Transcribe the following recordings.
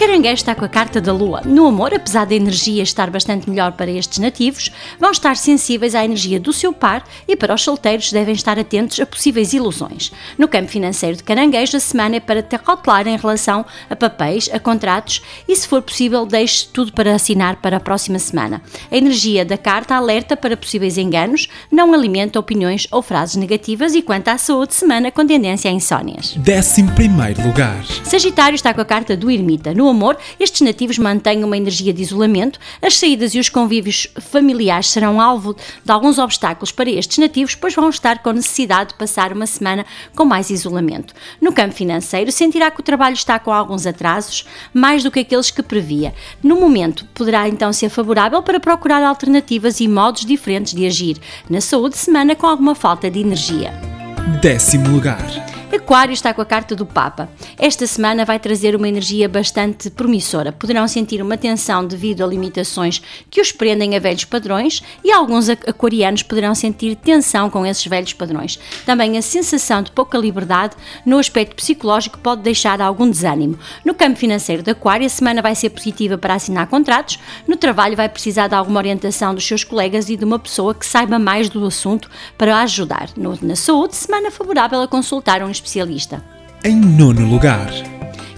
Caranguejo está com a carta da lua. No amor, apesar da energia estar bastante melhor para estes nativos, vão estar sensíveis à energia do seu par e para os solteiros devem estar atentos a possíveis ilusões. No campo financeiro de caranguejo, a semana é para ter cautelar em relação a papéis, a contratos e, se for possível, deixe tudo para assinar para a próxima semana. A energia da carta alerta para possíveis enganos, não alimenta opiniões ou frases negativas e quanto à saúde, semana com tendência a insónias. 11 primeiro lugar. Sagitário está com a carta do ermita. No amor, estes nativos mantêm uma energia de isolamento, as saídas e os convívios familiares serão alvo de alguns obstáculos para estes nativos, pois vão estar com necessidade de passar uma semana com mais isolamento. No campo financeiro, sentirá que o trabalho está com alguns atrasos, mais do que aqueles que previa. No momento, poderá então ser favorável para procurar alternativas e modos diferentes de agir. Na saúde, semana com alguma falta de energia. Décimo lugar. Aquário está com a carta do Papa. Esta semana vai trazer uma energia bastante promissora. Poderão sentir uma tensão devido a limitações que os prendem a velhos padrões e alguns aquarianos poderão sentir tensão com esses velhos padrões. Também a sensação de pouca liberdade no aspecto psicológico pode deixar algum desânimo. No campo financeiro de Aquário, a semana vai ser positiva para assinar contratos. No trabalho, vai precisar de alguma orientação dos seus colegas e de uma pessoa que saiba mais do assunto para ajudar. No, na saúde, semana favorável a consultar um especialista. Em nono lugar.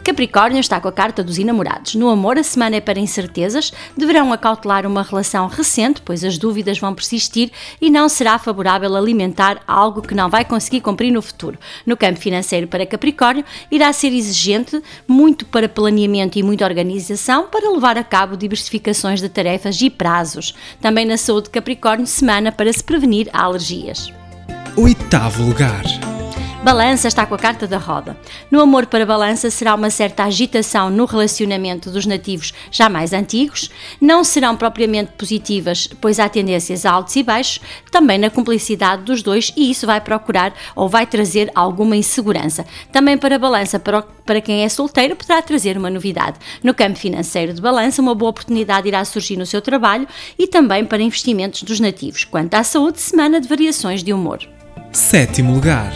Capricórnio está com a carta dos enamorados. No amor, a semana é para incertezas, deverão acautelar uma relação recente, pois as dúvidas vão persistir e não será favorável alimentar algo que não vai conseguir cumprir no futuro. No campo financeiro para Capricórnio, irá ser exigente, muito para planeamento e muita organização, para levar a cabo diversificações de tarefas e prazos. Também na saúde de Capricórnio, semana para se prevenir alergias. Oitavo lugar. Balança está com a carta da roda. No amor para balança será uma certa agitação no relacionamento dos nativos já mais antigos, não serão propriamente positivas, pois há tendências altos e baixos, também na cumplicidade dos dois e isso vai procurar ou vai trazer alguma insegurança. Também para balança, para, para quem é solteiro, poderá trazer uma novidade. No campo financeiro de balança, uma boa oportunidade irá surgir no seu trabalho e também para investimentos dos nativos. Quanto à saúde, semana de variações de humor. Sétimo lugar.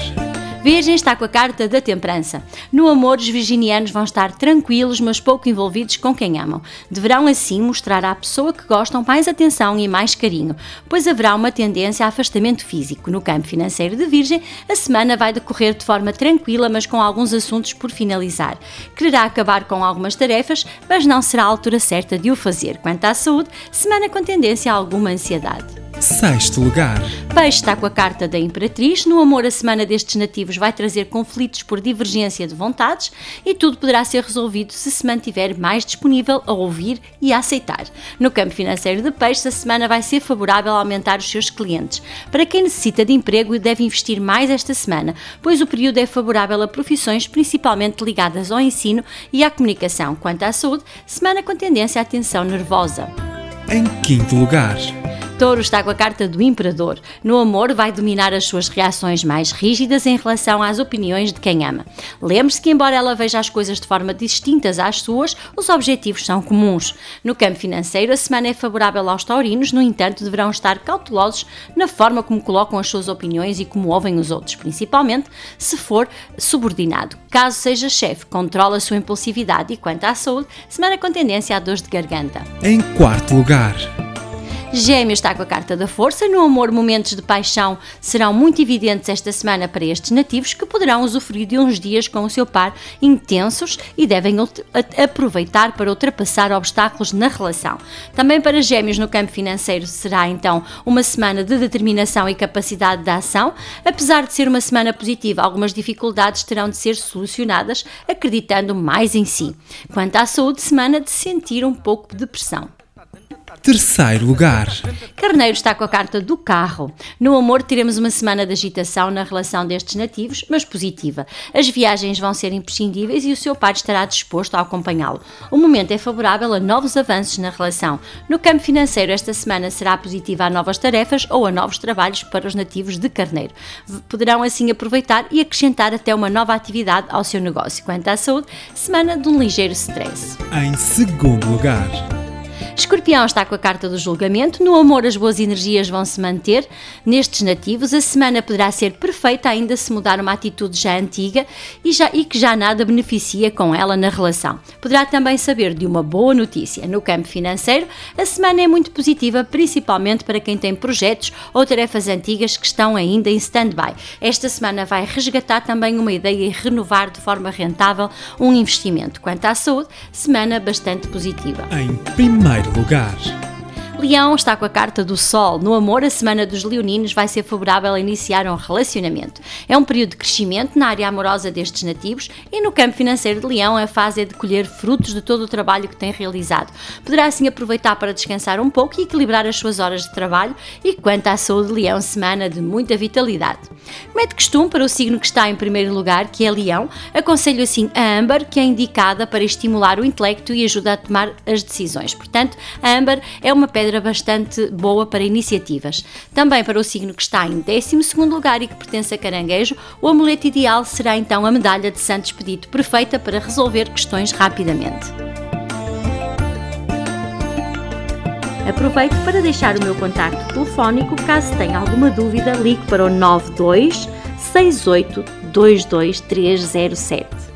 Virgem está com a carta da temperança. No amor, os virginianos vão estar tranquilos, mas pouco envolvidos com quem amam. Deverão, assim, mostrar à pessoa que gostam mais atenção e mais carinho, pois haverá uma tendência a afastamento físico. No campo financeiro de Virgem, a semana vai decorrer de forma tranquila, mas com alguns assuntos por finalizar. Quererá acabar com algumas tarefas, mas não será a altura certa de o fazer. Quanto à saúde, semana com tendência a alguma ansiedade. Sexto lugar. Peixe está com a carta da Imperatriz. No amor, a semana destes nativos vai trazer conflitos por divergência de vontades e tudo poderá ser resolvido se se mantiver mais disponível a ouvir e a aceitar. No campo financeiro de Peixe, a semana vai ser favorável a aumentar os seus clientes. Para quem necessita de emprego, deve investir mais esta semana, pois o período é favorável a profissões principalmente ligadas ao ensino e à comunicação. Quanto à saúde, semana com tendência à tensão nervosa. Em quinto lugar. Touro está com a carta do Imperador. No amor, vai dominar as suas reações mais rígidas em relação às opiniões de quem ama. Lembre-se que, embora ela veja as coisas de forma distintas às suas, os objetivos são comuns. No campo financeiro, a semana é favorável aos taurinos, no entanto, deverão estar cautelosos na forma como colocam as suas opiniões e como ouvem os outros, principalmente se for subordinado. Caso seja chefe, controla a sua impulsividade e, quanto à saúde, semana com tendência a dores de garganta. Em quarto lugar. Gêmeos está com a carta da força. No amor, momentos de paixão serão muito evidentes esta semana para estes nativos que poderão usufruir de uns dias com o seu par intensos e devem aproveitar para ultrapassar obstáculos na relação. Também para Gêmeos no campo financeiro será então uma semana de determinação e capacidade de ação. Apesar de ser uma semana positiva, algumas dificuldades terão de ser solucionadas acreditando mais em si. Quanto à saúde, semana de sentir um pouco de pressão. Terceiro lugar. Carneiro está com a carta do carro. No amor, teremos uma semana de agitação na relação destes nativos, mas positiva. As viagens vão ser imprescindíveis e o seu pai estará disposto a acompanhá-lo. O momento é favorável a novos avanços na relação. No campo financeiro, esta semana será positiva a novas tarefas ou a novos trabalhos para os nativos de Carneiro. Poderão assim aproveitar e acrescentar até uma nova atividade ao seu negócio. Quanto à saúde, semana de um ligeiro stress. Em segundo lugar. Escorpião está com a carta do julgamento. No amor, as boas energias vão se manter. Nestes nativos, a semana poderá ser perfeita, ainda se mudar uma atitude já antiga e, já, e que já nada beneficia com ela na relação. Poderá também saber de uma boa notícia. No campo financeiro, a semana é muito positiva, principalmente para quem tem projetos ou tarefas antigas que estão ainda em stand-by. Esta semana vai resgatar também uma ideia e renovar de forma rentável um investimento. Quanto à saúde, semana bastante positiva. Em primeiro lugar. Leão está com a carta do Sol. No amor, a semana dos leoninos vai ser favorável a iniciar um relacionamento. É um período de crescimento na área amorosa destes nativos e no campo financeiro de Leão a fase é de colher frutos de todo o trabalho que tem realizado. Poderá assim aproveitar para descansar um pouco e equilibrar as suas horas de trabalho e quanto à saúde de Leão, semana de muita vitalidade. Como é de costume para o signo que está em primeiro lugar, que é Leão, aconselho assim a âmbar, que é indicada para estimular o intelecto e ajuda a tomar as decisões. Portanto, a âmbar é uma pedra pedra bastante boa para iniciativas. Também para o signo que está em 12 lugar e que pertence a caranguejo, o amuleto ideal será então a medalha de Santo Expedito, perfeita para resolver questões rapidamente. Aproveito para deixar o meu contacto telefónico caso tenha alguma dúvida, ligue para o 92 68 22307.